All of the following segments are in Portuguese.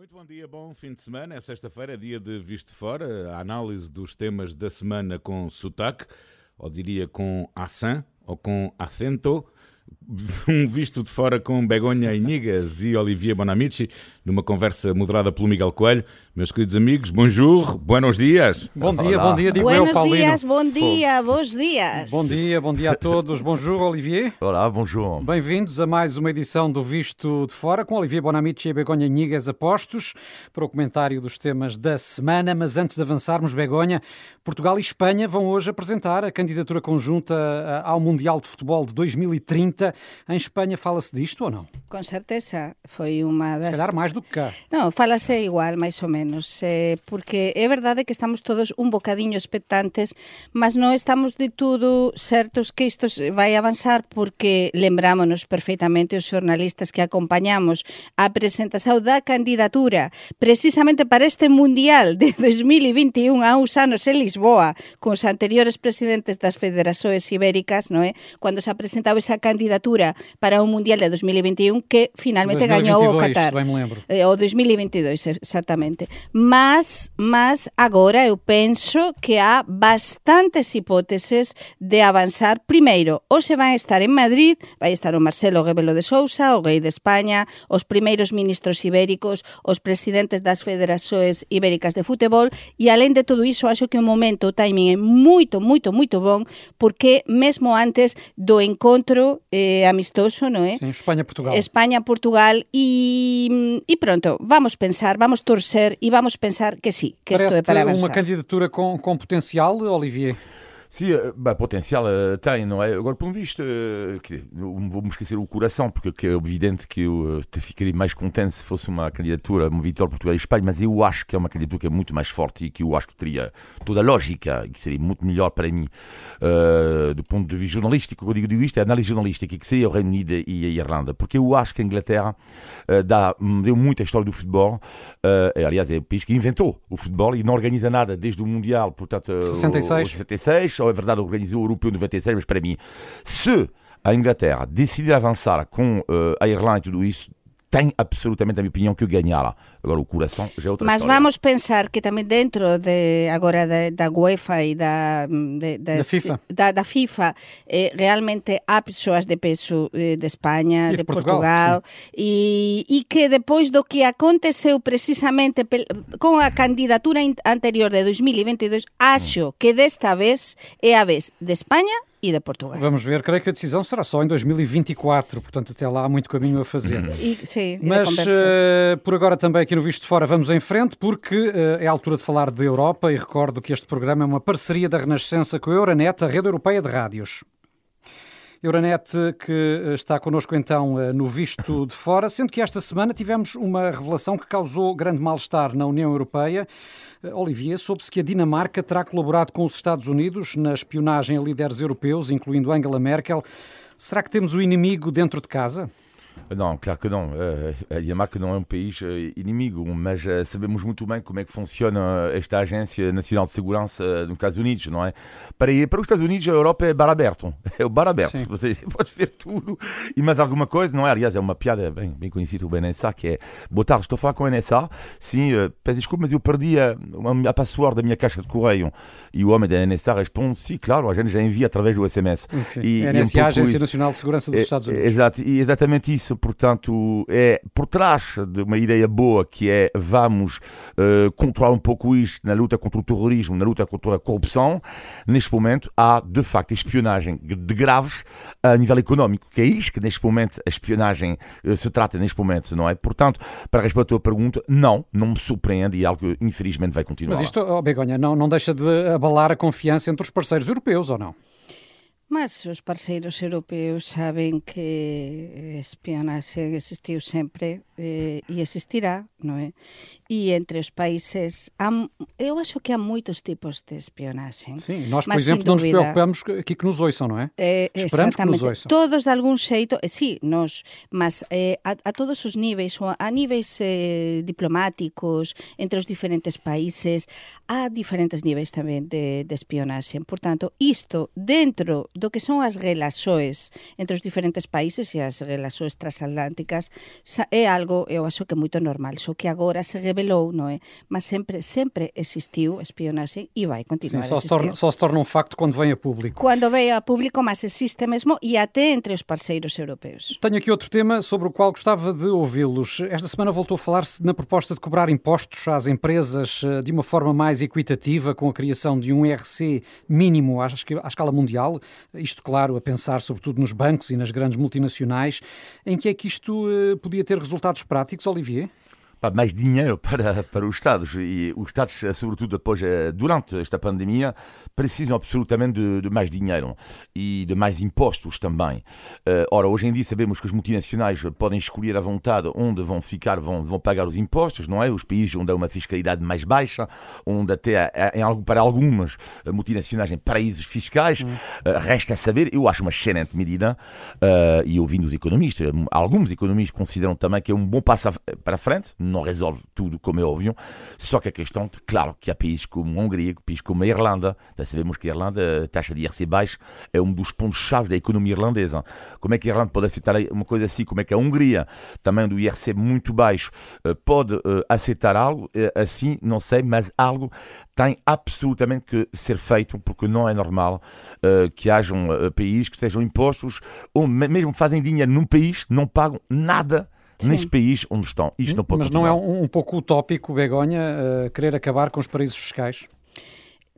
Muito bom dia, bom fim de semana. É sexta-feira, dia de Visto Fora, a análise dos temas da semana com sotaque, ou diria com accent, ou com acento. Um visto de fora com Begonha Inigas e Olivier Bonamici, numa conversa moderada pelo Miguel Coelho. Meus queridos amigos, bonjour, buenos dias. Bom dia, bom dia, digo Buenos eu, Paulino. dias, bom dia, bons dias. Bom dia, bom dia a todos. Bonjour, Olivier. Olá, bonjour. Bem-vindos a mais uma edição do Visto de Fora com Olivier Bonamici e Begonha Nigas apostos para o comentário dos temas da semana. Mas antes de avançarmos, Begonha, Portugal e Espanha vão hoje apresentar a candidatura conjunta ah, ao Mundial de Futebol de 2030. Em Espanha fala-se disto ou não? Com certeza, foi uma Se das... calhar mais do que cá. Non, falase igual, máis ou menos, eh, porque é verdade que estamos todos un bocadiño expectantes, mas non estamos de todo certos que isto se vai avanzar porque lembrámonos perfeitamente os xornalistas que acompañamos a presentación da candidatura precisamente para este Mundial de 2021 a uns anos en Lisboa con os anteriores presidentes das federações ibéricas, non é? Cando se apresentaba esa candidatura candidatura para o Mundial de 2021 que finalmente 2022, gañou o Qatar. Me lembro. Eh, o 2022, exactamente. Mas, mas agora eu penso que há bastantes hipóteses de avanzar. Primeiro, hoxe vai estar en Madrid, vai estar o Marcelo Rebelo de Sousa, o rei de España, os primeiros ministros ibéricos, os presidentes das federações ibéricas de futebol e além de todo iso, acho que o momento, o timing é moito, moito, moito bon porque mesmo antes do encontro eh, amistoso, non é? Sim, Espanha-Portugal. España, Portugal y, y pronto, vamos pensar, vamos torcer y vamos pensar que sí, que isto é para uma avançar. candidatura com, com potencial, Olivier? Sim, eh, bem, potencial eh, tem, não é? Agora, um visto, que, não vou-me esquecer o coração, porque que é evidente que eu te ficaria mais contente se fosse uma candidatura, uma vitória Portugal e Espanha, mas eu acho que é uma candidatura que é muito mais forte e que eu acho que teria toda a lógica e que seria muito melhor para mim, eh, do ponto de vista jornalístico. Quando eu digo isto, é análise jornalística, que seria o Reino Unido e a Irlanda, porque eu acho que a Inglaterra dá, me deu muito a história do futebol, é, aliás, é o país que inventou o futebol e não organiza nada desde o Mundial, portanto, eh, 66. O- o 96, ou é verdade, organizou o Europeu 96, mas para mim, se a Inglaterra decidir avançar com eh, a Irlanda e tudo isso, tem absolutamente, na minha opinião, que ganhar. Agora, o coração já é outra Mas história. vamos pensar que tamén dentro de agora da, da UEFA e da de, Da FIFA. da, da FIFA eh, realmente há persoas de peso eh, de España, E de de Portugal, Portugal, e, e que depois do que aconteceu precisamente pel, con a candidatura anterior de 2022, acho que desta vez é a vez de España e de Portugal. Vamos ver, creio que a decisão será só em 2024, portanto até lá há muito caminho a fazer. E, sim, e de Mas eh, por agora também aqui no Visto de Fora vamos em frente porque eh, é a altura de falar de Europa e recordo que este programa é uma parceria da Renascença com a Euronet, a rede europeia de rádios. Euronet que eh, está connosco então eh, no Visto de Fora, sendo que esta semana tivemos uma revelação que causou grande mal-estar na União Europeia. Eh, Olivier, soube-se que a Dinamarca terá colaborado com os Estados Unidos na espionagem a líderes europeus, incluindo Angela Merkel. Será que temos o inimigo dentro de casa? Não, claro que não. Eh, A Dinamarca não é um país eh, inimigo, mas eh, sabemos muito bem como é que funciona esta Agência Nacional de Segurança eh, nos Estados Unidos, não é? Para, para os Estados Unidos, a Europa é bar aberto. É o bar aberto. Sim. Você pode ver tudo e mais alguma coisa, não é? Aliás, é uma piada bem, bem conhecida do NSA, que é boa tarde, estou a falar com o NSA. Sim, eh, peço desculpa, mas eu perdi a, a, a password da minha caixa de correio. E o homem da NSA responde, sim, claro, a gente já envia através do SMS. Sim. E- e a é um NSA, pouco Agência isso. Nacional de Segurança dos Estados Unidos. Exato, e exatamente isso. Portanto, é por trás de uma ideia boa que é vamos eh, controlar um pouco isto na luta contra o terrorismo, na luta contra a corrupção. Neste momento, há de facto espionagem de graves a nível económico, que é isto que neste momento a espionagem eh, se trata neste momento, não é? Portanto, para responder à tua pergunta, não, não me surpreende e é algo que infelizmente vai continuar. Mas isto, oh, Begonha, não, não deixa de abalar a confiança entre os parceiros europeus, ou não? Mas os parceiros europeus saben que espionaxe existiu sempre eh, e existirá, non é? E entre os países, há, eu acho que há moitos tipos de espionaxe. Sim, nós, por Mas, exemplo, não nos preocupamos aqui que nos ouçam, não é? Eh, Esperamos que nos ouçam. Todos de algún xeito, eh, sí, nos, mas eh, a, a todos os níveis, a níveis eh, diplomáticos, entre os diferentes países, há diferentes níveis tamén de, de espionaxe. Por tanto, isto dentro do que son as relaxoes entre os diferentes países e as relaxoes transatlánticas é algo, eu acho que moito normal, só que agora se revelou, non é? Mas sempre sempre existiu espionaxe e vai continuar Sim, só, a se torna, só se torna um facto quando vem a público. Quando vem a público, mas existe mesmo e até entre os parceiros europeus. Tenho aqui outro tema sobre o qual gostava de ouvi-los. Esta semana voltou a falar-se na proposta de cobrar impostos às empresas eh, de uma forma mais equitativa, com a criação de um IRC mínimo à escala mundial. Isto, claro, a pensar sobretudo nos bancos e nas grandes multinacionais. Em que é que isto eh, podia ter resultados práticos, Olivier? Mais dinheiro para, para os Estados. E os Estados, sobretudo depois, eh, durante esta pandemia, precisam absolutamente de, de mais dinheiro e de mais impostos também. Eh, ora, hoje em dia sabemos que os multinacionais podem escolher à vontade onde vão ficar, vão, vão pagar os impostos, não é? Os países onde há uma fiscalidade mais baixa, onde até em, para algumas multinacionais em paraísos fiscais. Hum. Resta saber, eu acho uma excelente medida, e ouvindo os economistas, alguns economistas consideram também que é um bom passo para a frente não resolve tudo, como é óbvio. Só que a questão, claro, que há países como a Hungria, países como a Irlanda, já sabemos que a Irlanda, a taxa de IRC baixa, é um dos pontos-chave da economia irlandesa. Como é que a Irlanda pode aceitar uma coisa assim? Como é que a Hungria, também do IRC muito baixo, eh, pode eh, aceitar algo eh, assim? Não sei, mas algo tem absolutamente que ser feito, porque não é normal que hajam países que sejam impostos, ou mesmo fazem dinheiro num país, não pagam nada Sim. neste país onde estão. Isto não pode Mas continuar. não é um, um pouco utópico, Begonha, uh, querer acabar com os paraísos fiscais?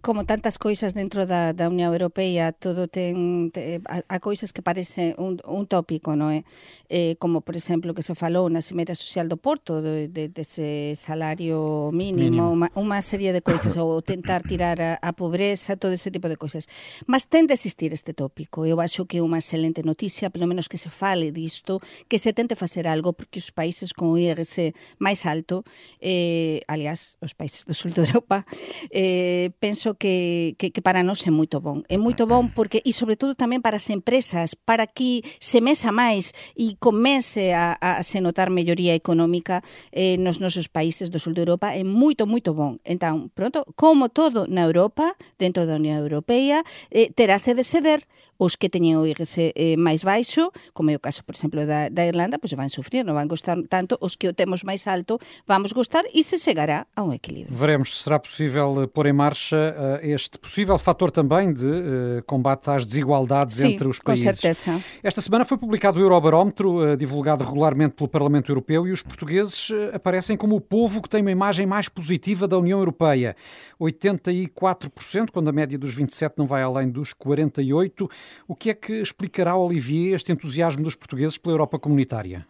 como tantas coisas dentro da, da Unión Europea, todo ten, te, a, a coisas que parece un, un tópico, non é? Eh? eh, como, por exemplo, que se falou na Cimeira Social do Porto, de, de, dese salario mínimo, mínimo. Uma, unha serie de coisas, ou tentar tirar a, a pobreza, todo ese tipo de coisas. Mas ten de existir este tópico. Eu acho que é unha excelente noticia, pelo menos que se fale disto, que se tente facer algo, porque os países con IRC máis alto, eh, aliás, os países do sul de Europa, eh, penso que, que, que para nós é moito bon. É moito bon porque, e sobre todo tamén para as empresas, para que se mesa máis e comece a, a se notar melloría económica eh, nos nosos países do sul de Europa, é moito, moito bon. Entón, pronto, como todo na Europa, dentro da Unión Europea, eh, terase de ceder os que teñen o IRS eh, máis baixo, como é o caso, por exemplo, da, da Irlanda, pois van sufrir, non van gostar tanto, os que o temos máis alto vamos gostar e se chegará a um equilíbrio. Veremos se será possível eh, pôr em marcha uh, este possível fator também de uh, combate às desigualdades Sim, entre os países. com certeza. Esta semana foi publicado o Eurobarómetro, uh, divulgado regularmente pelo Parlamento Europeu, e os portugueses aparecem como o povo que tem uma imagem mais positiva da União Europeia. 84%, quando a média dos 27 não vai além dos 48%. O que é que explicará, Olivier, este entusiasmo dos portugueses pela Europa comunitária?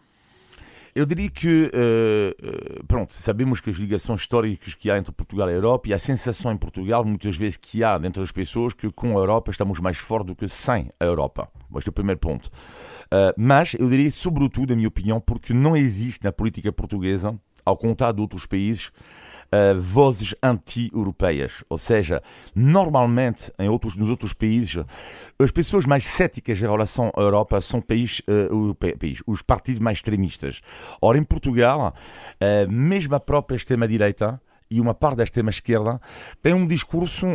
Eu diria que, uh, pronto, sabemos que as ligações históricas que há entre Portugal e a Europa e a sensação em Portugal, muitas vezes, que há dentro das pessoas que com a Europa estamos mais fortes do que sem a Europa. Este é o primeiro ponto. Uh, mas eu diria, sobretudo, na minha opinião, porque não existe na política portuguesa, ao contrário de outros países, uh, vozes anti-europeias. Ou seja, normalmente em outros, nos outros países, as pessoas mais céticas em relação à Europa são país, uh, país, os partidos mais extremistas. Ora, em Portugal, uh, mesmo a própria extrema-direita e uma parte da extrema-esquerda tem um discurso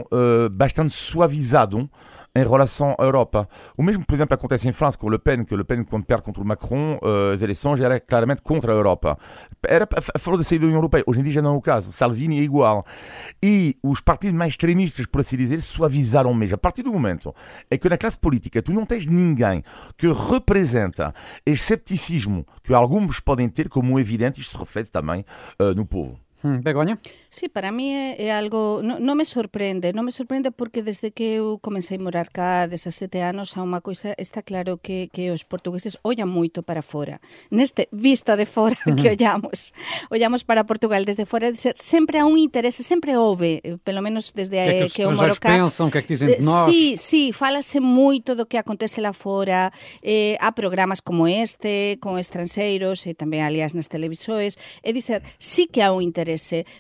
bastante suavizado em relação à Europa. O mesmo, por exemplo, acontece em França com Le Pen, que Le Pen, quando perde contra o Macron, uh, as eleições era claramente contra a Europa. Era favor da saída da União Europeia. Hoje em dia já não é o caso. Salvini é igual. E os partidos mais extremistas, por assim dizer, suavizaram mesmo. A partir do momento é que na classe política tu não tens ninguém que representa este escepticismo que alguns podem ter como evidente, isto se reflete também uh, no povo. Hmm, Begoña? Sí, para mí é, é algo... Non no me sorprende, non me sorprende porque desde que eu comecei a morar cá, desde sete anos, a unha coisa está claro que, que os portugueses ollan moito para fora. Neste vista de fora uh -huh. que ollamos, ollamos para Portugal desde fora, de ser, sempre há un interese, sempre houve, eh, pelo menos desde que, é que, que eu moro cá. pensam, que é que dizem de nós? Sí, sí, falase moito do que acontece lá fora, eh, há programas como este, con estranxeiros, e tamén, aliás, nas televisores, é dizer, sí que há un interese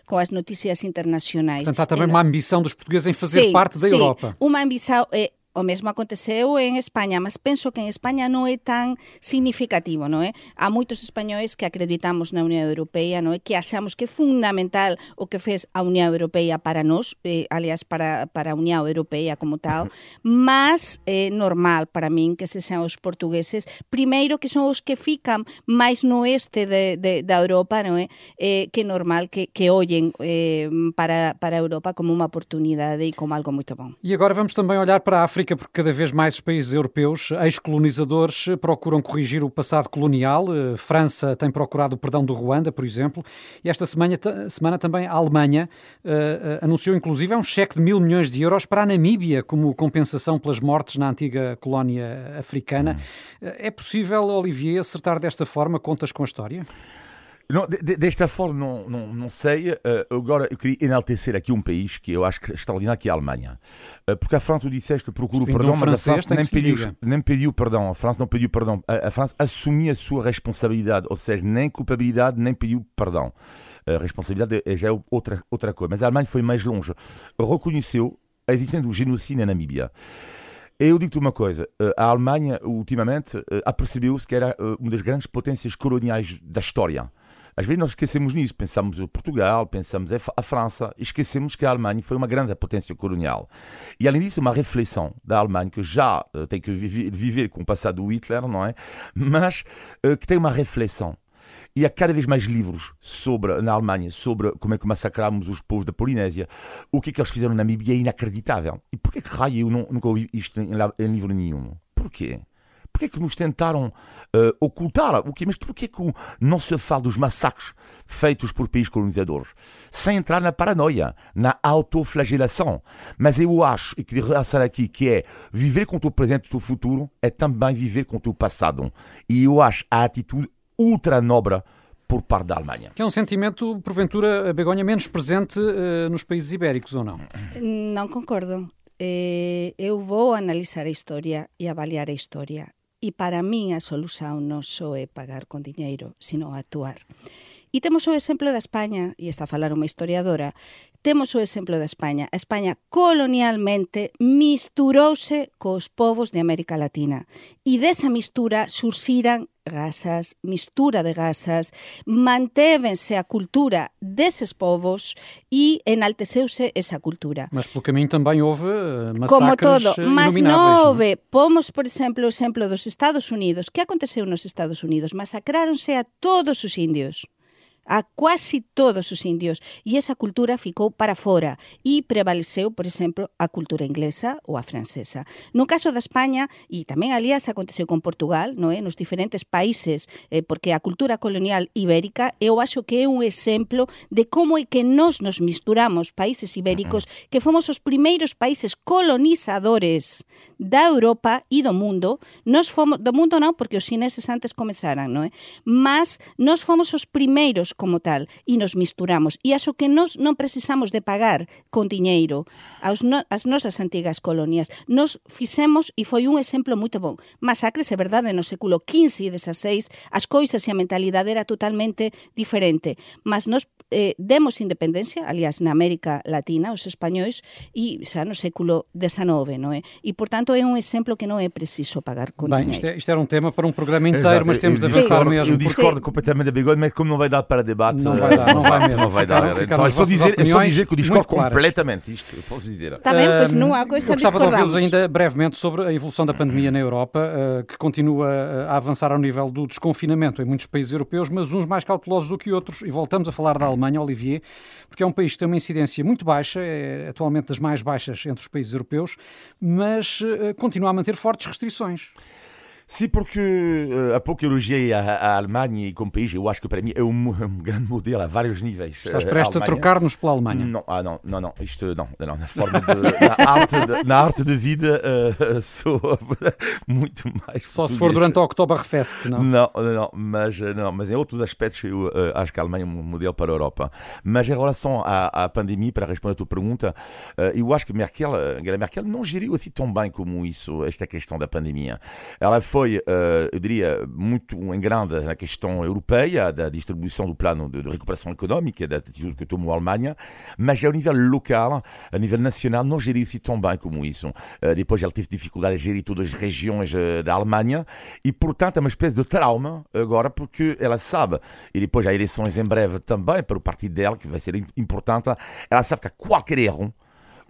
com as notícias internacionais. Portanto, há também uma ambição dos portugueses em fazer sim, parte da sim, Europa. Uma ambição, eh, o mesmo aconteceu en España, mas penso que en España non é tan significativo, non é? Há moitos españois que acreditamos na Unión Europea, non é? Que achamos que é fundamental o que fez a Unión Europea para nós, eh, aliás, para, para a Unión Europea como tal, mas é eh, normal para min que se sean os portugueses, primeiro que son os que fican máis no oeste de, de, da Europa, non é? Eh, que normal que, que ollen eh, para, para a Europa como unha oportunidade e como algo moito bom. E agora vamos também olhar para a África, porque cada vez mais os países europeus, ex-colonizadores, procuram corrigir o passado colonial. Eh, França tem procurado o perdão do Ruanda, por exemplo, e esta semana, semana também a Alemanha uh, anunciou inclusive um cheque de mil milhões de euros para a Namíbia como compensação pelas mortes na antiga colónia africana. Hum. É possível, Olivier, acertar desta forma contas com a história? Não, de, desta forma, não, não, não sei. Uh, agora, eu queria enaltecer aqui um país que eu acho que é extraordinário, que é a Alemanha. Uh, porque a França, tu disseste, procura o perdão, mas a França nem pediu, nem pediu perdão. A França não pediu perdão. A, a França assumiu a sua responsabilidade, ou seja, nem culpabilidade, nem pediu perdão. A responsabilidade é, já é outra, outra coisa. Mas a Alemanha foi mais longe. Reconheceu a existência do genocídio na Namíbia. Eu digo-te uma coisa: eh, a Alemanha, ultimamente, apercebeu-se que era uma das grandes potências coloniais da história. Às vezes nós esquecemos nisso, pensamos em Portugal, pensamos a França, esquecemos que a Alemanha foi uma grande potência colonial. E além disso, uma reflexão da Alemanha que já uh, tem que viver, com o passado do Hitler, não é? Mas uh, que tem uma reflexão. E há cada vez mais livros sobre, na Alemanha sobre como é que massacramos os povos da Polinésia. O que é que eles fizeram na Namíbia é inacreditável. E porquê que raio eu não, nunca ouvi isto em, em livro nenhum? Porquê? Porquê que nos tentaram uh, ocultar? O quê? Mas porquê que não se fala dos massacres feitos por países colonizadores? Sem entrar na paranoia, na autoflagelação. Mas eu acho, e queria realçar aqui, que é viver com o teu presente e o teu futuro é também viver com o teu passado. E eu acho a atitude ultra nobre por parte da Alemanha. Que é um sentimento, porventura, Begonha, menos presente uh, nos países ibéricos, ou não? Não concordo. Eh, eu vou analizar a historia e avaliar a historia E para min a solución non só é pagar con diñeiro, sino actuar. E temos o exemplo da España, e está a falar unha historiadora, temos o exemplo da España. A España colonialmente misturouse cos povos de América Latina. E desa mistura surxiran gasas, mistura de gasas, mantévense a cultura deses povos e enalteceuse esa cultura. Mas pelo caminho também houve massacres Como todo, mas non houve. Pomos, por exemplo, o exemplo dos Estados Unidos. Que aconteceu nos Estados Unidos? Masacráronse a todos os indios a quasi todos os indios e esa cultura ficou para fora e prevaleceu, por exemplo, a cultura inglesa ou a francesa. No caso da España, e tamén aliás aconteceu con Portugal, non é? nos diferentes países, eh, porque a cultura colonial ibérica eu acho que é un exemplo de como é que nós nos misturamos países ibéricos, que fomos os primeiros países colonizadores da Europa e do mundo. Nos fomos, do mundo non, porque os chineses antes comezaran, non é? Mas nós fomos os primeiros como tal e nos misturamos. E aso que nós non precisamos de pagar con diñeiro aos no, as nosas antigas colonias. Nos fixemos, e foi un exemplo moito bon, masacres, é verdade, no século XV e XVI, as coisas e a mentalidade era totalmente diferente. Mas nos eh, demos independencia, aliás, na América Latina, os españois, e xa no século XIX, non é? E, portanto, é un exemplo que non é preciso pagar con Bem, isto, é, isto era um tema para um programa inteiro, Exato. mas temos de avançar mesmo. Eu discordo completamente da bigode, mas como não vai dar para debate. Não vai dar, não vai mesmo. Não vai dar. Ficaram, então, é, só dizer, é só dizer que eu discordo completamente isto. Eu posso dizer. Está bem, pois não há coisa Eu gostava de ouvi-los ainda brevemente sobre a evolução da pandemia na Europa, uh, que continua a avançar ao nível do desconfinamento em muitos países europeus, mas uns mais cautelosos do que outros. E voltamos a falar da Alemanha, Olivier, porque é um país que tem uma incidência muito baixa, é atualmente das mais baixas entre os países europeus, mas uh, continua a manter fortes restrições. Sim, porque há pouco elogiei a, a Alemanha como país. Eu acho que para mim é um, um grande modelo a vários níveis. Estás eh, prestes a, a trocar-nos pela Alemanha? Não, ah, não, não, não. Isto não, não na forma de, na, arte de, na arte de vida uh, sou muito mais. Só se for durante a Oktoberfest, não? Não, não, mas, não, mas em outros aspectos eu uh, acho que a Alemanha é um modelo para a Europa. Mas em relação à, à pandemia, para responder a tua pergunta, eu acho que Merkel, Angela Merkel não geriu assim tão bem como isso, esta questão da pandemia. Ela foi foi, eu diria, muito em grande na questão europeia, da distribuição do plano de, recuperação económica, da atitude que tomou a Alemanha, mas ao nível local, a nível nacional, não geriu-se tão bem como isso. depois ela teve dificuldade a gerir todas as regiões da Alemanha e, portanto, é uma espécie de trauma agora, porque ela sabe, e depois há eleições em breve também para o partido dela, que vai ser importante, ela sabe que qualquer erro,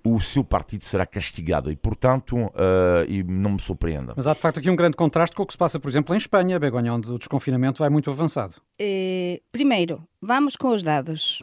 o seu partido será castigado e, portanto, uh, e não me surpreenda. Mas há de facto aqui um grande contraste com o que se passa, por exemplo, em Espanha, Begonha, onde o desconfinamento vai muito avançado. Eh, primeiro, vamos com os dados.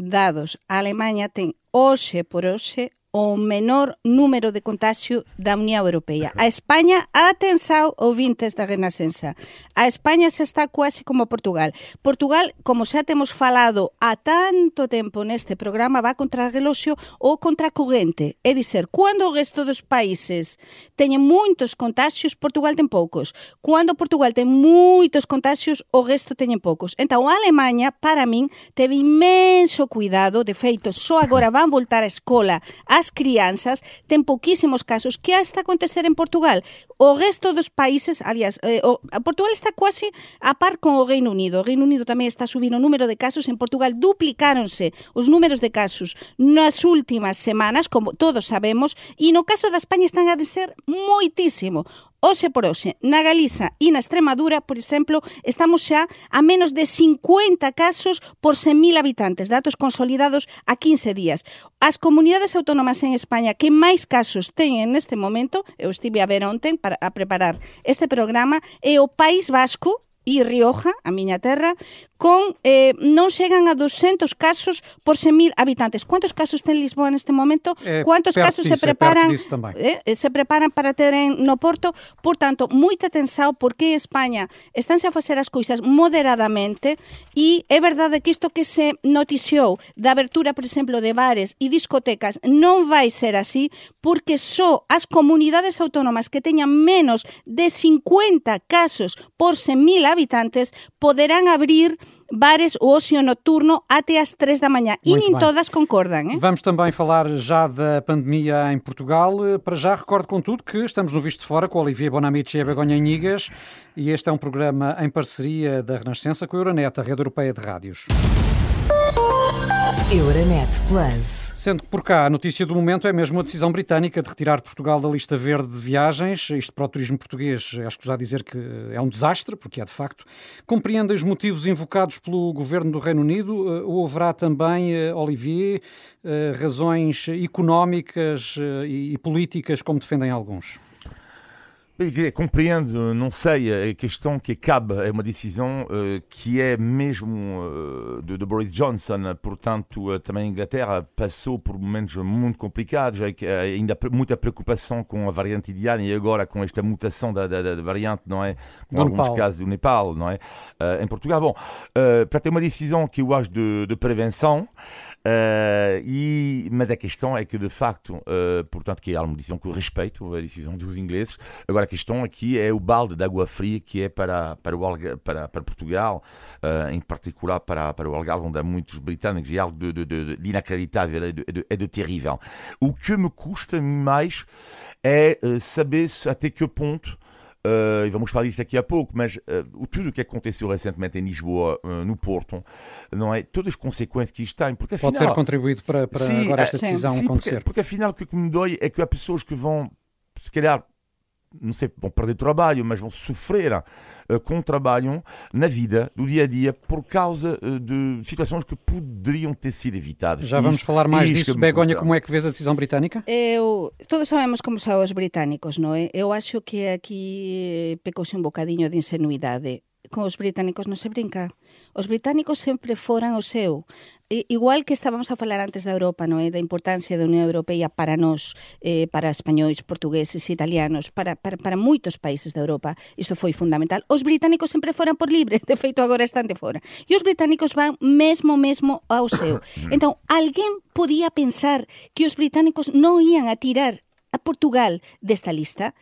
Dados. A Alemanha tem hoje por hoje o menor número de contagio da Unión Europea. A España, atensao ouvintes da Renascença. a España se está quase como Portugal. Portugal, como xa temos falado a tanto tempo neste programa, va contra reloxo ou contra corrente. É dizer, cando o resto dos países teñen moitos contagios, Portugal ten poucos. Cando Portugal ten moitos contagios, o resto teñen poucos. Entón, a Alemanha, para min, teve imenso cuidado. De feito, só agora van voltar á escola a as crianzas ten pouquísimos casos que hasta acontecer en Portugal o resto dos países, aliás, eh, o, Portugal está quasi a par con o Reino Unido. O Reino Unido tamén está subindo o número de casos en Portugal, duplicáronse os números de casos nas últimas semanas, como todos sabemos, e no caso da España están a de ser moitísimo hoxe por hoxe, na Galiza e na Extremadura, por exemplo, estamos xa a menos de 50 casos por 100.000 habitantes, datos consolidados a 15 días. As comunidades autónomas en España que máis casos teñen neste momento, eu estive a ver ontem para a preparar este programa, é o País Vasco, e Rioja, a miña terra, con eh, non chegan a 200 casos por 100.000 habitantes. Quantos casos ten Lisboa neste momento? Eh, Quantos casos se preparan eh, eh, se preparan para teren no Porto? Por tanto, moita tensao porque España estánse a facer as cousas moderadamente e é verdade que isto que se noticiou da abertura, por exemplo, de bares e discotecas non vai ser así porque só as comunidades autónomas que teñan menos de 50 casos por 100.000 habitantes poderán abrir bares o ocio noturno até às 3 da manhã. Muito e nem bem. todas concordam. Hein? Vamos também falar já da pandemia em Portugal. Para já, recordo contudo que estamos no Visto Fora com Olivier Bonamici e a Begonha Inigas e este é um programa em parceria da Renascença com a Euronet, a rede europeia de rádios. Euronet Plus. Sendo que por cá a notícia do momento é mesmo a decisão britânica de retirar Portugal da lista verde de viagens. Isto para o turismo português é escusado dizer que é um desastre, porque é de facto. Compreendem os motivos invocados pelo governo do Reino Unido eh, ou haverá também, eh, Olivier, eh, razões económicas e políticas, como defendem alguns? Compreendo, não sei, a questão que cabe é uma decisão uh, que é mesmo uh, de, de, Boris Johnson, portanto, uh, também a Inglaterra passou por momentos muito complicados, ainda muita preocupação com a variante indiana e agora com esta mutação da, da, da variante, não é? Com do alguns Nepal. casos do Nepal, não é? em Portugal, bom, para ter uma decisão que eu acho de, de prevenção, Uh, e, mas a questão é que, de facto, uh, portanto, que é uma decisão que eu respeito, a decisão dos ingleses. Agora, a questão aqui é o balde de água fria que é para, para, o para, para Portugal, uh, em particular para, para o Algarve, onde há muitos britânicos, e é algo de, de, de, de inacreditável, é de, de, é de terrível. O que me custa mais é saber até que ponto Uh, e vamos falar disto daqui a pouco, mas uh, tudo o que aconteceu recentemente em Lisboa, uh, no Porto, não é? Todas as consequências que isto tem, porque afinal... Pode ter contribuído para, para sim, agora esta decisão sim, acontecer. Porque, porque afinal o que me dói é que há pessoas que vão, se calhar, não sei, vão perder trabalho, mas vão sofrer com o trabalho na vida do dia a dia por causa uh, de situações que poderiam ter sido evitadas. Já vamos falar mais disso. Begonha, como é que vês a decisão britânica? Eu, todos sabemos como são os britânicos, não é? Eu acho que aqui pecou-se um bocadinho de ingenuidade con os británicos non se brinca. Os británicos sempre foran o seu. E, igual que estábamos a falar antes da Europa, non é? da importancia da Unión Europea para nós, eh, para españois, portugueses, italianos, para, para, para moitos países da Europa, isto foi fundamental. Os británicos sempre foran por libre, de feito agora están de fora. E os británicos van mesmo mesmo ao seu. Entón, alguén podía pensar que os británicos non ían a tirar a Portugal desta lista?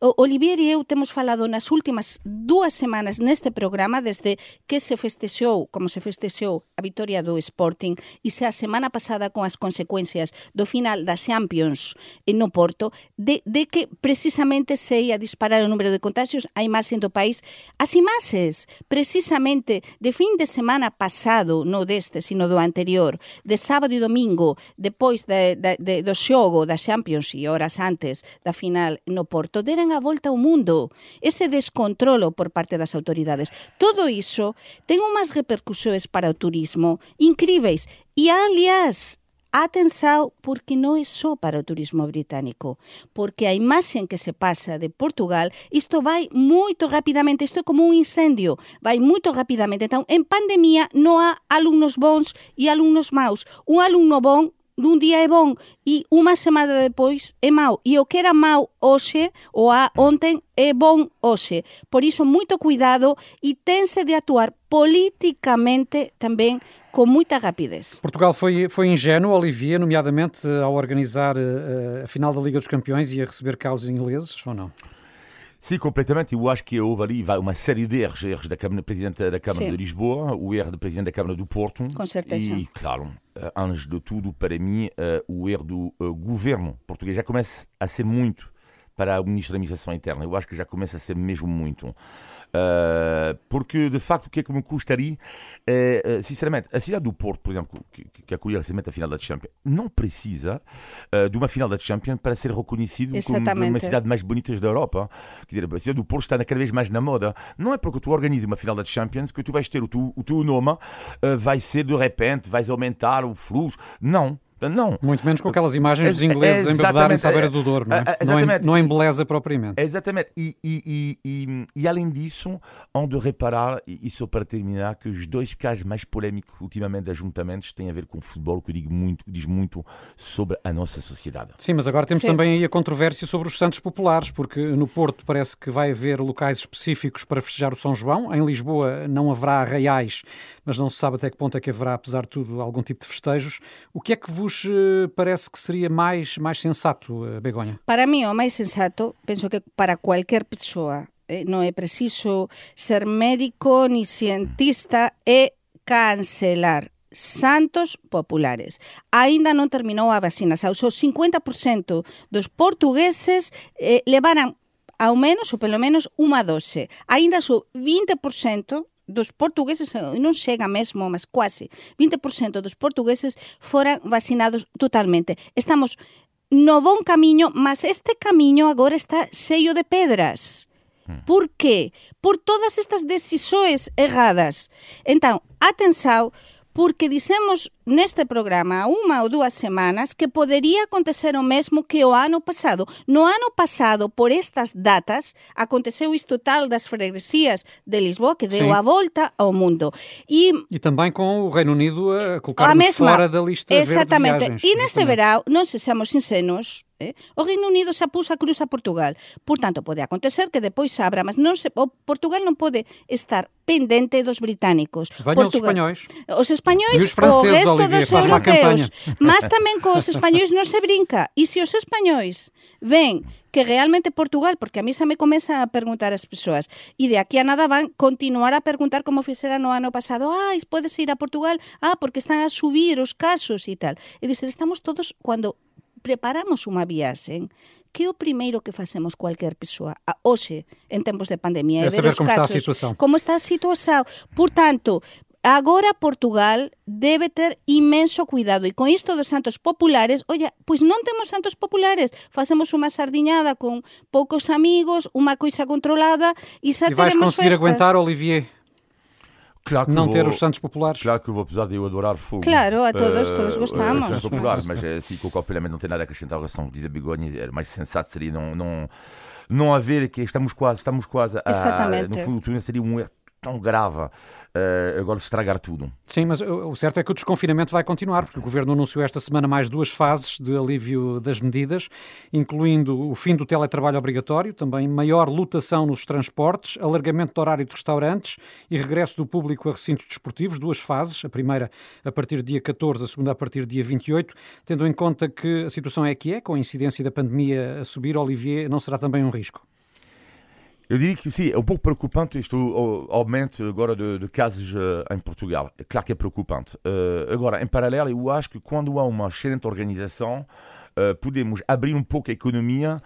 Olivier e eu temos falado nas últimas dúas semanas neste programa desde que se festexou, como se festexou a vitória do Sporting e se a semana pasada con as consecuencias do final da Champions no Porto, de, de que precisamente se ia disparar o número de contagios a imaxe do país. As imaxes, precisamente, de fin de semana pasado, non deste, sino do anterior, de sábado e domingo, depois de, de, de, do xogo da Champions e horas antes da final no Porto, deran a volta ao mundo. Ese descontrolo por parte das autoridades. Todo iso ten unhas repercusións para o turismo incríveis. E, aliás, Atenção, porque non é só para o turismo británico, porque a imaxe que se pasa de Portugal, isto vai moito rapidamente, isto é como un incendio, vai moito rapidamente. Então, en pandemia non há alumnos bons e alumnos maus. Un alumno bon nun día é bon e unha semana depois é mau. E o que era mau hoxe ou a onten é bon hoxe. Por iso, moito cuidado e tense de actuar politicamente tamén com muita rapidez. Portugal foi, foi ingênuo, Olivier, nomeadamente ao organizar uh, a final da Liga dos Campeões e a receber cá os ingleses, ou não? Sim, completamente. Eu acho que houve ali uma série de erros. Erros da Câmara, Presidente da Câmara Sim. de Lisboa, o erro do Presidente da Câmara do Porto. Com certeza. E, claro, eh, antes de tudo, para mim, uh, o erro do uh, governo português. Já começa a ser muito para o Ministro da Administração Interna. Eu acho que já começa a ser mesmo muito. Uh, porque, de facto, o que é que me custaria, uh, sinceramente, a cidade do Porto, por exemplo, que, que acolheu recentemente a final da Champions, não precisa uh, de uma final da Champions para ser reconhecido Exatamente. como uma cidade mais bonita da Europa. Quer dizer, a cidade do Porto está cada vez mais na moda. Não é porque tu organizas uma final da Champions que tu vais ter o teu, o teu nome, vai ser de repente, vais aumentar o fluxo. Não. Não. Muito menos com aquelas imagens dos ingleses é, embebedarem-se à beira do Douro, não é? Não, em, não em beleza propriamente. Exatamente. E, e, e, e, além disso, há de reparar, e só para terminar, que os dois casos mais polémicos ultimamente de ajuntamentos têm a ver com o futebol, que digo muito, diz muito sobre a nossa sociedade. Sim, mas agora temos Sim. também aí a controvérsia sobre os Santos Populares, porque no Porto parece que vai haver locais específicos para festejar o São João. Em Lisboa não haverá arraiais, mas não se sabe até que ponto é que haverá, apesar de tudo, algum tipo de festejos. O que é que vos eh, parece que seria mais, mais sensato, eh, Begonha? Para mí o máis sensato, penso que para cualquier persoa eh, non é preciso ser médico ni cientista, é cancelar santos populares. Aínda non terminou a vacinación. O 50% dos portugueses eh, levaran ao menos, ou pelo menos, unha dose. Aínda o 20% dos portugueses, non chega mesmo, mas quase, 20% dos portugueses foran vacinados totalmente. Estamos no bon camiño, mas este camiño agora está cheio de pedras. Hmm. Por qué? Por todas estas decisões erradas. Então, atenção, porque dixemos neste programa unha ou dúas semanas que podería acontecer o mesmo que o ano pasado. No ano pasado, por estas datas, aconteceu isto tal das freguesias de Lisboa que deu Sim. a volta ao mundo. E, e também com o Reino Unido a colocar-nos fora da lista Exatamente. Verde de viagens, e neste verão, non se seamos sinceros, Eh? O Reino Unido xa puxa a cruz a Portugal. Por tanto, pode acontecer que depois abra, mas non se, o Portugal non pode estar pendente dos británicos. Veñan os españois. Os españois, os o resto Olivier, dos europeos. Mas tamén españois non se brinca. E se os españois ven que realmente Portugal, porque a mí xa me comeza a preguntar as persoas, e de aquí a nada van continuar a preguntar como fixera no ano pasado, ah, podes ir a Portugal, ah, porque están a subir os casos e tal. E dizer, estamos todos, cando preparamos unha viaxe, que é o primeiro que facemos cualquier persoa a hoxe en tempos de pandemia é, é ver como casos, está a situación. Como está a situación. Por tanto, agora Portugal debe ter imenso cuidado e con isto dos santos populares, oye, pois non temos santos populares, facemos unha sardiñada con poucos amigos, unha coisa controlada e xa e vais conseguir festas. aguentar, Olivier? Claro que não vou, ter os Santos Populares. Claro que eu vou, apesar de eu adorar fogo. Claro, a todos, uh, todos gostamos. Uh, Santos Populares, mas assim, com o complemento não tem nada a acrescentar que diz a Begonha, era mais sensato seria não, não, não haver que estamos quase, estamos quase a, Exatamente. no fundo seria um erro tão grave uh, agora estragar tudo. Sim, mas o certo é que o desconfinamento vai continuar, porque o Governo anunciou esta semana mais duas fases de alívio das medidas, incluindo o fim do teletrabalho obrigatório, também maior lotação nos transportes, alargamento do horário de restaurantes e regresso do público a recintos desportivos, duas fases, a primeira a partir dia 14, a segunda a partir dia 28, tendo em conta que a situação é que é, com a incidência da pandemia a subir, Olivier, não será também um risco? Eu diria que sim, é um pouco preocupante este aumento agora de, de casos uh, em Portugal. É claro que é preocupante. Uh, agora, em paralelo, eu acho que quando há uma excelente organização, uh, podemos abrir um pouco a economia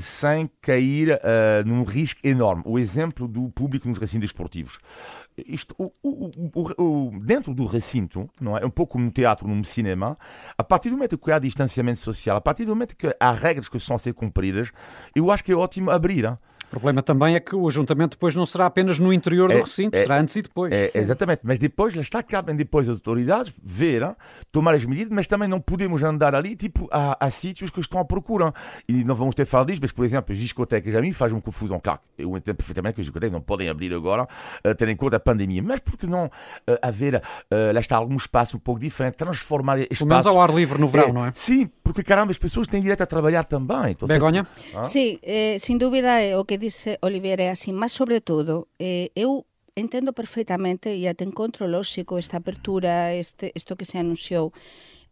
sem cair num risco enorme. O exemplo do público nos recintos esportivos. Isto, o, o, o, dentro do recinto, não é? um pouco como no teatro, no cinema, a partir do momento que há distanciamento social, a partir do momento que há regras que são a ser cumpridas, eu acho que é ótimo abrir. Hein? O problema também é que o ajuntamento depois não será apenas no interior do é, recinto, é, será antes e depois. É, exatamente, mas depois, lá está, cabem depois as autoridades ver, tomar as medidas, mas também não podemos andar ali, tipo, há, há sítios que estão à procura. E não vamos ter falado disso, mas, por exemplo, as discotecas a mim faz uma confusão. Claro, eu entendo perfeitamente que as discotecas não podem abrir agora, uh, tendo em conta a pandemia, mas por que não uh, haver, uh, lá está, algum espaço um pouco diferente, transformar espaços... Pelo menos ao ar livre no verão, é, não é? Sim, porque caramba, as pessoas têm direito a trabalhar também. Então, Begonha? Ah? Sim, eh, sem dúvida é o que dice Oliveira é así, mas sobre todo, eh, eu entendo perfectamente e até encontro lóxico esta apertura, este, isto que se anunciou,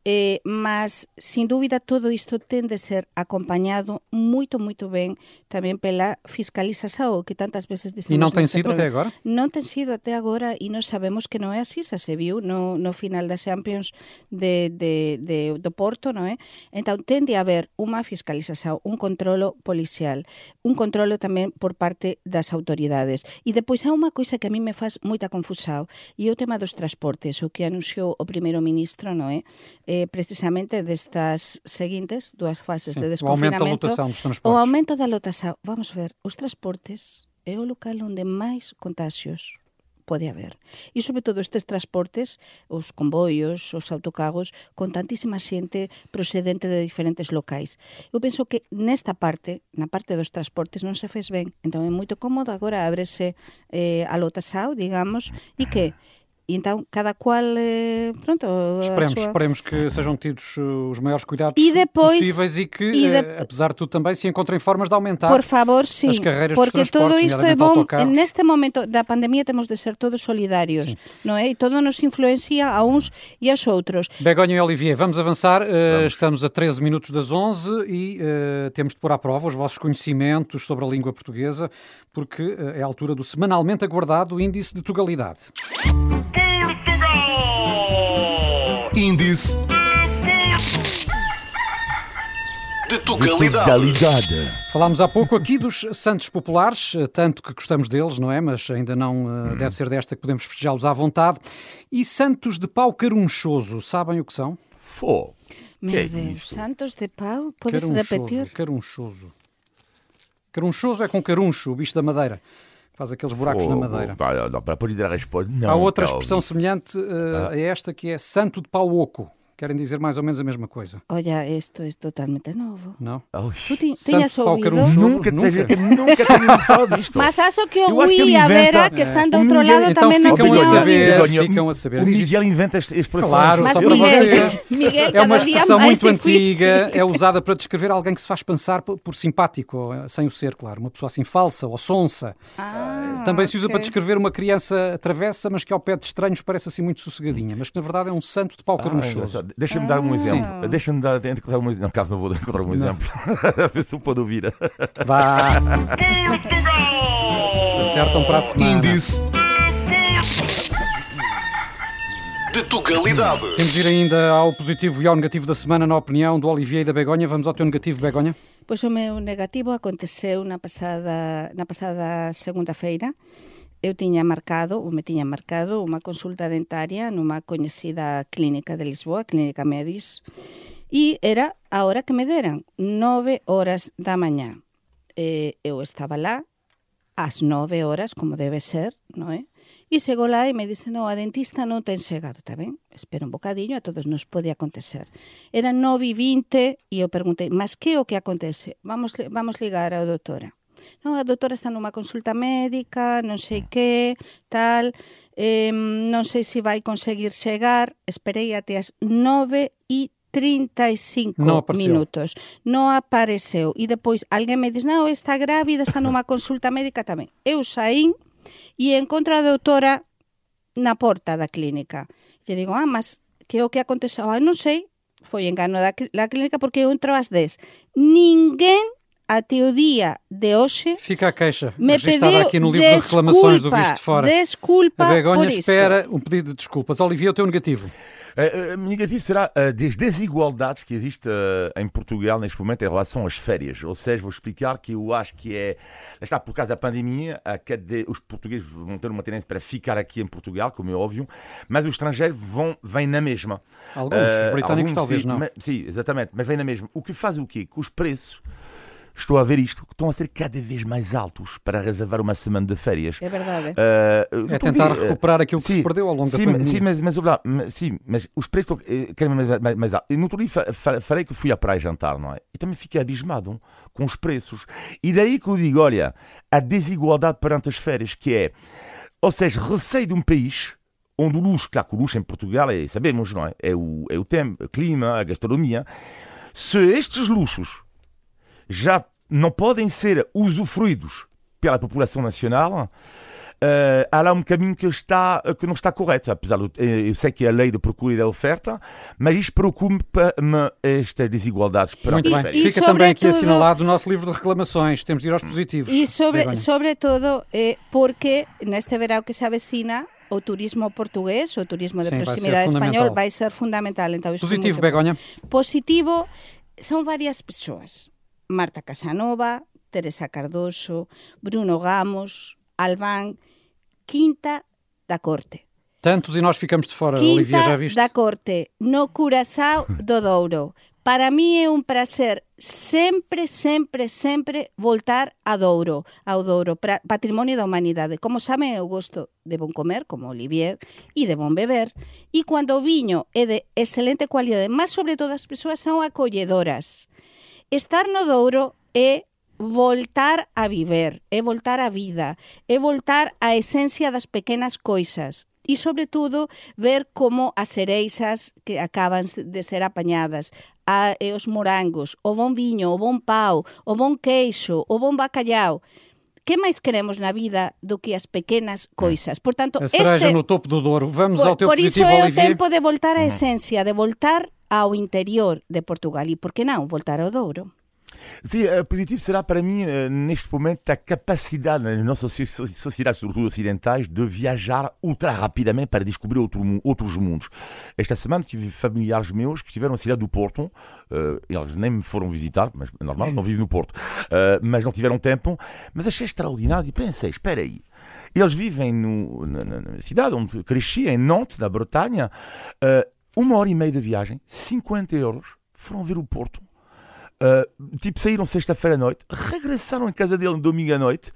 Eh, mas, sin dúbida, todo isto ten de ser acompañado moito, moito ben tamén pela fiscalización que tantas veces dicemos. E non ten sido até agora? Non ten sido até agora e nós sabemos que non é así, xa se viu no, no final da Champions de, de, de, do Porto, non é? Entón, ten de haber unha fiscalización, un controlo policial, un controlo tamén por parte das autoridades. E depois há unha coisa que a mí me faz moita confusao e é o tema dos transportes, o que anunciou o primeiro ministro, non é? eh, precisamente destas seguintes dúas fases Sim, de desconfinamento. O aumento da lotação dos transportes. O aumento da lotação. Vamos ver, os transportes é o local onde máis contagios pode haber. E sobre todo estes transportes, os comboios, os autocagos, con tantísima xente procedente de diferentes locais. Eu penso que nesta parte, na parte dos transportes, non se fez ben. Entón é moito cómodo, agora abrese eh, a lotasa, digamos, e que então cada qual, eh, pronto. Esperemos, sua... esperemos que sejam tidos eh, os maiores cuidados e depois, possíveis e que, e de... apesar de tudo, também se encontrem formas de aumentar Por favor, sim, as carreiras porque todo isto é bom. Neste momento da pandemia temos de ser todos solidários, sim. não é? E todo nos influencia a uns e aos outros. Begonha e Olivier, vamos avançar. Eh, vamos. Estamos a 13 minutos das 11 e uh, temos de pôr à prova os vossos conhecimentos sobre a língua portuguesa, porque é a altura do semanalmente aguardado índice de tugalidade. Índice de Tugalidade. Falámos há pouco aqui dos santos populares, tanto que gostamos deles, não é? Mas ainda não uh, deve ser desta que podemos festejá-los à vontade. E santos de pau carunchoso, sabem o que são? Fô. Meu é Deus, santos de pau? Pode-se repetir? Carunchoso. Carunchoso é com caruncho, o bicho da madeira faz aqueles buracos na madeira. Não, para poder responder. Não, Há outra expressão semelhante uh, a esta que é santo de pau oco querem dizer mais ou menos a mesma coisa. Olha, isto é totalmente novo. Não? Tu tinhas ouvido? Nunca, nunca, nunca tinha falado disto. Mas acho que o Gui a Vera, que estão do outro lado, então também não tinham ouvido. Ficam a saber. O Miguel inventa expressões. Claro, só para vocês. é uma expressão muito antiga, é usada para descrever alguém que se faz pensar por simpático, sem o ser, claro. Uma pessoa assim falsa ou sonsa. Ah, também se usa para descrever uma criança travessa, mas que ao pé de estranhos parece assim muito sossegadinha, mas que na verdade é um santo de pau ah, carunchoso. Deixa-me dar um exemplo. Deixa-me dar, encontrar um exemplo. Não, caso não vou encontrar um não. exemplo. A ver se o pode ouvir. Vá. Acertam para a semana. Índice de Tugalidade. Temos de ir ainda ao positivo e ao negativo da semana, na opinião do Olivier e da Begonha. Vamos ao teu negativo, Begonha. Pois o meu negativo aconteceu na passada, na passada segunda-feira eu tiña marcado, ou me tiña marcado, unha consulta dentaria nunha coñecida clínica de Lisboa, Clínica Medis, e era a hora que me deran, nove horas da mañá. E eu estaba lá ás nove horas, como debe ser, non é? E chegou lá e me disse, non, a dentista non ten chegado, está ben? Espera un bocadiño, a todos nos pode acontecer. Era nove e vinte e eu perguntei, mas que o que acontece? Vamos, vamos ligar ao doutora non, a doutora está nunha consulta médica, non sei que, tal, eh, non sei se si vai conseguir chegar, esperei até as 9 e 35 no minutos. Non apareceu. E depois alguén me diz, non, está grávida, está nunha consulta médica tamén. Eu saín e encontro a doutora na porta da clínica. E digo, ah, mas que o que aconteceu? Ah, non sei, foi engano da, da clínica porque eu entro ás 10. Ninguén até o dia de hoje Fica a queixa me registada aqui no livro de reclamações do desculpa, Visto de Fora. Desculpa A Begonha isto. espera um pedido de desculpas. Olivia, o teu negativo. Uh, uh, negativo será uh, das desigualdades que existem uh, em Portugal neste momento em relação às férias. Ou seja, vou explicar que eu acho que é. Está por causa da pandemia, a os portugueses vão ter uma tendência para ficar aqui em Portugal, como é óbvio, mas os estrangeiros vão, vêm na mesma. Alguns, os britânicos alguns, talvez sim, não. Mas, sim, exatamente, mas vêm na mesma. O que faz o quê? Que os preços. Estou a ver isto, que estão a ser cada vez mais altos para reservar uma semana de férias. É verdade. Uh, É tentar recuperar aquilo que se perdeu ao longo da sim, pandemia. Sim, mas, mas, lá, mas- sim, mas os preços estão eh, cada vez mais, mais, mais altos. E no outro dia fa- fa- falei que fui à praia jantar, não é? E também fiquei abismado com os preços. E daí que eu digo, olha, a desigualdade perante as férias, que é, ou seja, receio de um país onde o luxo, claro que o luxo em Portugal, é, sabemos, não é? É o, é o tempo, o clima, a gastronomia. Se estes luxos já não podem ser usufruídos pela população nacional, eh, há lá um caminho que, está, que não está correto. Apesar de eh, eu sei que é a lei de procura e da oferta, mas isto preocupa-me estas desigualdades para Muito bem. E Fica também aqui sobretudo- assinalado o nosso livro de reclamações. Temos de ir aos positivos. E sobre, Begonha. sobre todo eh, porque neste verão que se avecina o turismo portugués, o turismo de Sim, vai proximidade fundamental. español vai ser fundamental. Então, é Positivo, Begonha. Positivo são várias pessoas. Marta Casanova, Teresa Cardoso, Bruno Gamos, Albán, Quinta da Corte. Tantos e nós ficamos de fora, Olivia, já Quinta viste? da Corte, no Curaçao do Douro. Para mí é un prazer sempre, sempre, sempre voltar a Douro, ao Douro, pra, patrimonio da humanidade. Como saben, eu gosto de bon comer, como Olivier, e de bon beber. E cando o viño é de excelente cualidade, mas sobre todo as persoas son acolledoras. Estar no Douro é voltar a viver, é voltar á vida, é voltar á esencia das pequenas coisas e, sobre todo, ver como as cereixas que acaban de ser apañadas, a, e os morangos, o bon viño, o bon pau, o bon queixo, o bon bacalhau. Que máis queremos na vida do que as pequenas coisas? Por tanto, A este, no topo do Douro. Vamos por, ao teu por iso positivo, é o Olivier. tempo de voltar á esencia, de voltar ao interior de Portugal e, por que non, voltar ao Douro. Sim, eh, positivo será para mim, eh, neste momento, a capacidade nas nossas soci- sociedades, sobretudo ocidentais, de viajar ultra rapidamente para descobrir outro outros mundos. Esta semana tive familiares meus que estiveram na cidade do Porto, eh, eles nem me foram visitar, mas é normal, não vivem no Porto, eh, mas não tiveram tempo, mas achei extraordinário e pensei, espera aí, eles vivem no- na, na- cidade onde cresci, em Nantes, na Bretanha, eh, uma hora e meia de viagem, 50 euros, foram ver o Porto. Uh, tipo, saíram sexta-feira à noite, regressaram em casa dele no domingo à noite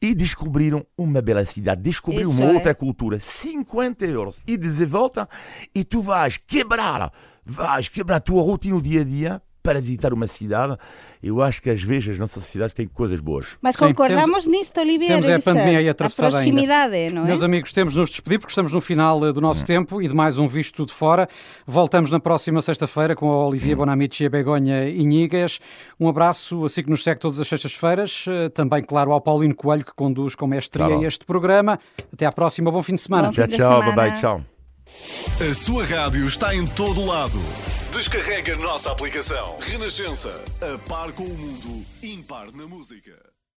e descobriram uma bela cidade, descobriram Isso uma é. outra cultura. 50 euros. E de volta, e tu vais quebrar, vais quebrar a tua rotina no dia a dia para visitar uma cidade. Eu acho que às vezes as nossas cidades têm coisas boas. Mas Sim, concordamos nisto, Olivier, temos é a pandemia aí atravessada ainda. proximidade, não é? Meus amigos, temos de nos despedir porque estamos no final eh, do nosso tempo e de mais um Visto de Fora. Voltamos na próxima sexta-feira com a Olivia Bonamici e a Begonha Inhigas. Um abraço, assim que nos segue todas as sextas-feiras. Eh, Também, claro, ao Paulino Coelho, que conduz com mestria Tá este programa. Até à próxima, bom fim de semana. Bom Tchau, tchau, semana. bye bye, tchau. A sua rádio está em todo lado. Descarrega a nossa aplicação. Renascença. A par com o mundo, impar na música.